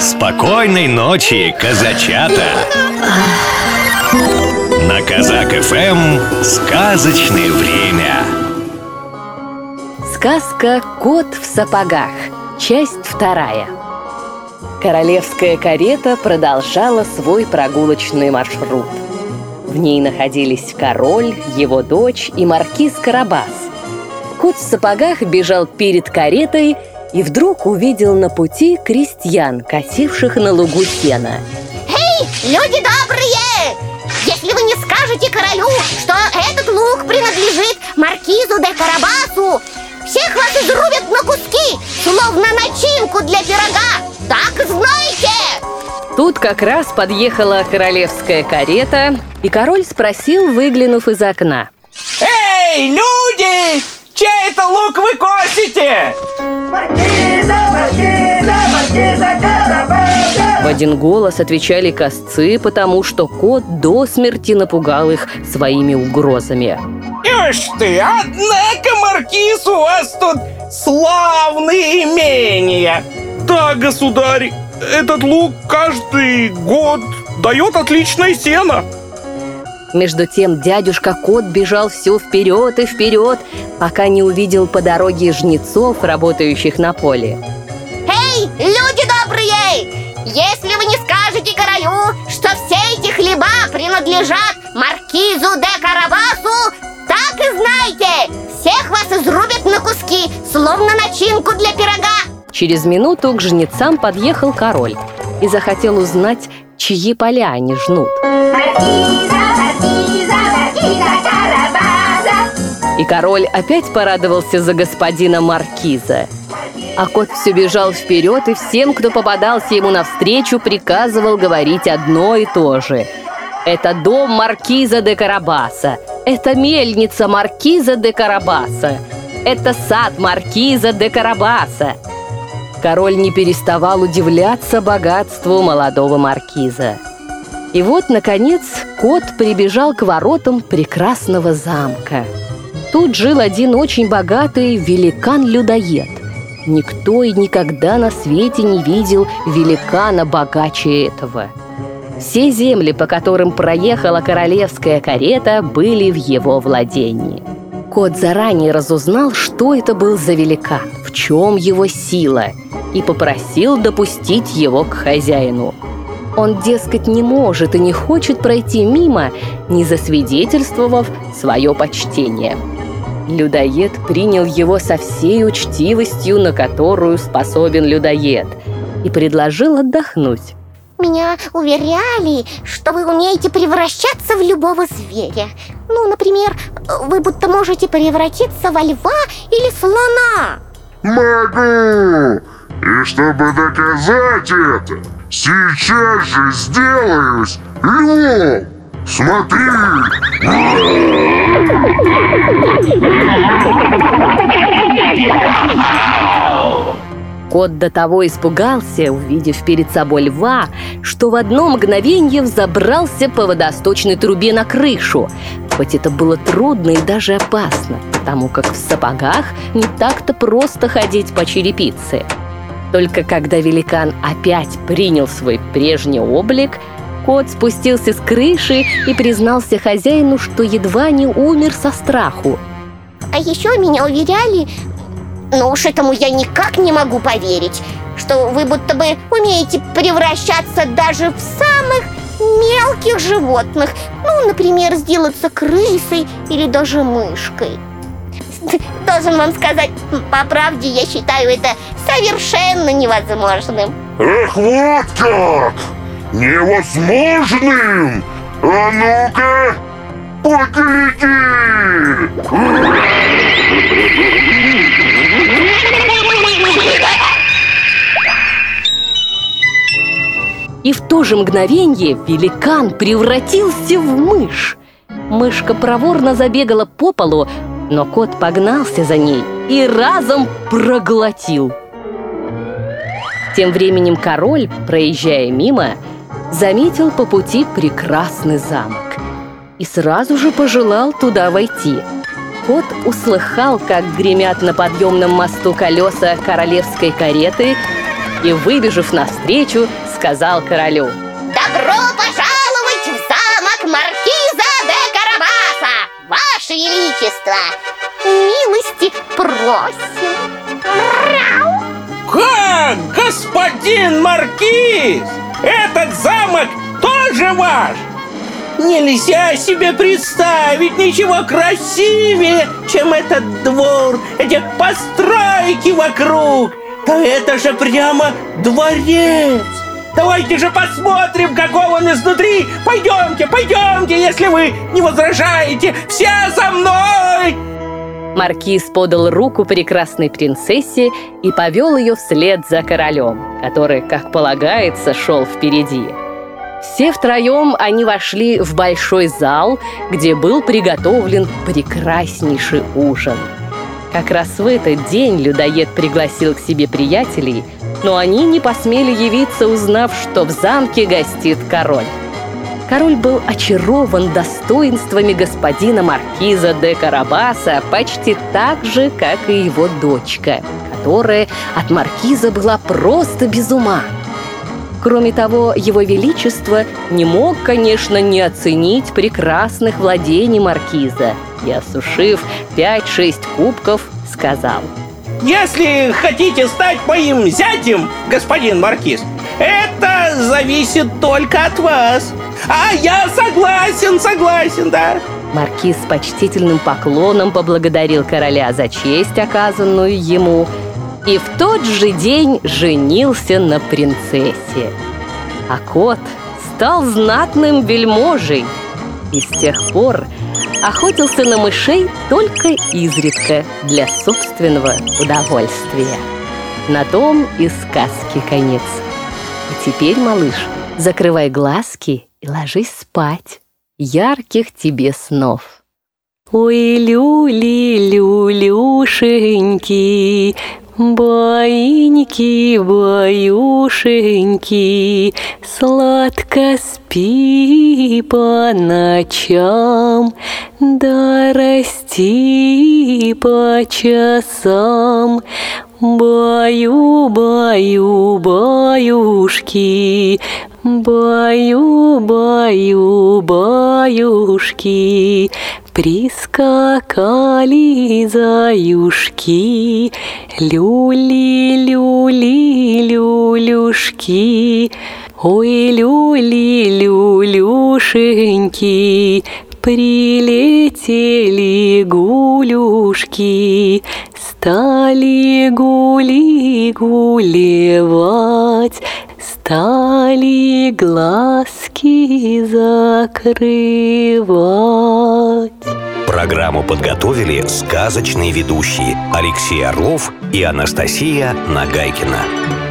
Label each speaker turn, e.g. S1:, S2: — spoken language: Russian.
S1: Спокойной ночи, казачата! На Казак ФМ сказочное время.
S2: Сказка «Кот в сапогах». Часть вторая. Королевская карета продолжала свой прогулочный маршрут. В ней находились король, его дочь и маркиз Карабас. Кот в сапогах бежал перед каретой и вдруг увидел на пути крестьян, косивших на лугу сена.
S3: Эй, люди добрые! Если вы не скажете королю, что этот лук принадлежит маркизу де Карабасу, всех вас изрубят на куски, словно начинку для пирога. Так знаете!
S2: Тут как раз подъехала королевская карета, и король спросил, выглянув из окна.
S4: Эй, люди! Чей это лук вы косите?
S2: В один голос отвечали косцы, потому что кот до смерти напугал их своими угрозами.
S4: Ишь ты, однако, Маркиз, у вас тут славные имения.
S5: Да, государь, этот лук каждый год дает отличное сено
S2: Между тем дядюшка Кот бежал все вперед и вперед, пока не увидел по дороге жнецов, работающих на поле.
S3: Эй, люди добрые! Если вы не скажете королю, что все эти хлеба принадлежат маркизу де Карабасу, так и знайте, всех вас изрубят на куски, словно начинку для пирога.
S2: Через минуту к жнецам подъехал король и захотел узнать, чьи поля они жнут. И король опять порадовался за господина Маркиза. А кот все бежал вперед и всем, кто попадался ему навстречу, приказывал говорить одно и то же. Это дом Маркиза де Карабаса. Это мельница Маркиза де Карабаса. Это сад Маркиза де Карабаса. Король не переставал удивляться богатству молодого маркиза. И вот, наконец, кот прибежал к воротам прекрасного замка. Тут жил один очень богатый великан-людоед. Никто и никогда на свете не видел великана богаче этого. Все земли, по которым проехала королевская карета, были в его владении. Кот заранее разузнал, что это был за великан, в чем его сила, и попросил допустить его к хозяину. Он, дескать, не может и не хочет пройти мимо, не засвидетельствовав свое почтение. Людоед принял его со всей учтивостью, на которую способен людоед, и предложил отдохнуть.
S3: Меня уверяли, что вы умеете превращаться в любого зверя. Ну, например, вы будто можете превратиться во льва или слона.
S6: Могу! И чтобы доказать это, сейчас же сделаюсь львом! Смотри!
S2: Кот до того испугался, увидев перед собой льва, что в одно мгновение взобрался по водосточной трубе на крышу. Хоть это было трудно и даже опасно, потому как в сапогах не так-то просто ходить по черепице. Только когда великан опять принял свой прежний облик, кот спустился с крыши и признался хозяину, что едва не умер со страху.
S3: А еще меня уверяли, но уж этому я никак не могу поверить, что вы будто бы умеете превращаться даже в самых мелких животных. Ну, например, сделаться крысой или даже мышкой. Должен вам сказать, по правде, я считаю это совершенно невозможным.
S6: Эх, вот как! Невозможным! А ну-ка, погляди!
S2: То же мгновение великан превратился в мышь. Мышка проворно забегала по полу, но кот погнался за ней и разом проглотил. Тем временем король, проезжая мимо, заметил по пути прекрасный замок и сразу же пожелал туда войти. Кот услыхал, как гремят на подъемном мосту колеса королевской кареты и, выбежав навстречу, сказал королю
S3: Добро пожаловать в замок Маркиза де Карабаса, Ваше Величество! Милости просим! Мяу!
S4: Как, господин Маркиз? Этот замок тоже ваш? Нельзя себе представить ничего красивее, чем этот двор, эти постройки вокруг. Да это же прямо дворец. Давайте же посмотрим, каков он изнутри. Пойдемте, пойдемте, если вы не возражаете. Все за мной!
S2: Маркиз подал руку прекрасной принцессе и повел ее вслед за королем, который, как полагается, шел впереди. Все втроем они вошли в большой зал, где был приготовлен прекраснейший ужин. Как раз в этот день людоед пригласил к себе приятелей, но они не посмели явиться, узнав, что в замке гостит король. Король был очарован достоинствами господина маркиза де Карабаса почти так же, как и его дочка, которая от маркиза была просто без ума. Кроме того, его величество не мог, конечно, не оценить прекрасных владений маркиза и, осушив 5-6 кубков, сказал
S4: Если хотите стать моим зятем, господин Маркиз, это зависит только от вас. А я согласен, согласен, да.
S2: Маркиз с почтительным поклоном поблагодарил короля за честь, оказанную ему, и в тот же день женился на принцессе. А кот стал знатным вельможей и с тех пор охотился на мышей только изредка для собственного удовольствия. На том и сказки конец. А теперь, малыш, закрывай глазки и ложись спать. Ярких тебе снов. Ой, люли, люлюшеньки, Баиньки, баюшеньки, Сладко спи по ночам, Да расти по часам. Баю, баю, баюшки, Баю, баю, баюшки, Прискакали заюшки, Люли, люли, люлюшки, Ой, люли, люлюшеньки, Прилетели гулюшки, Стали гули гулевать, Стали глазки закрывать.
S1: Программу подготовили сказочные ведущие Алексей Орлов и Анастасия Нагайкина.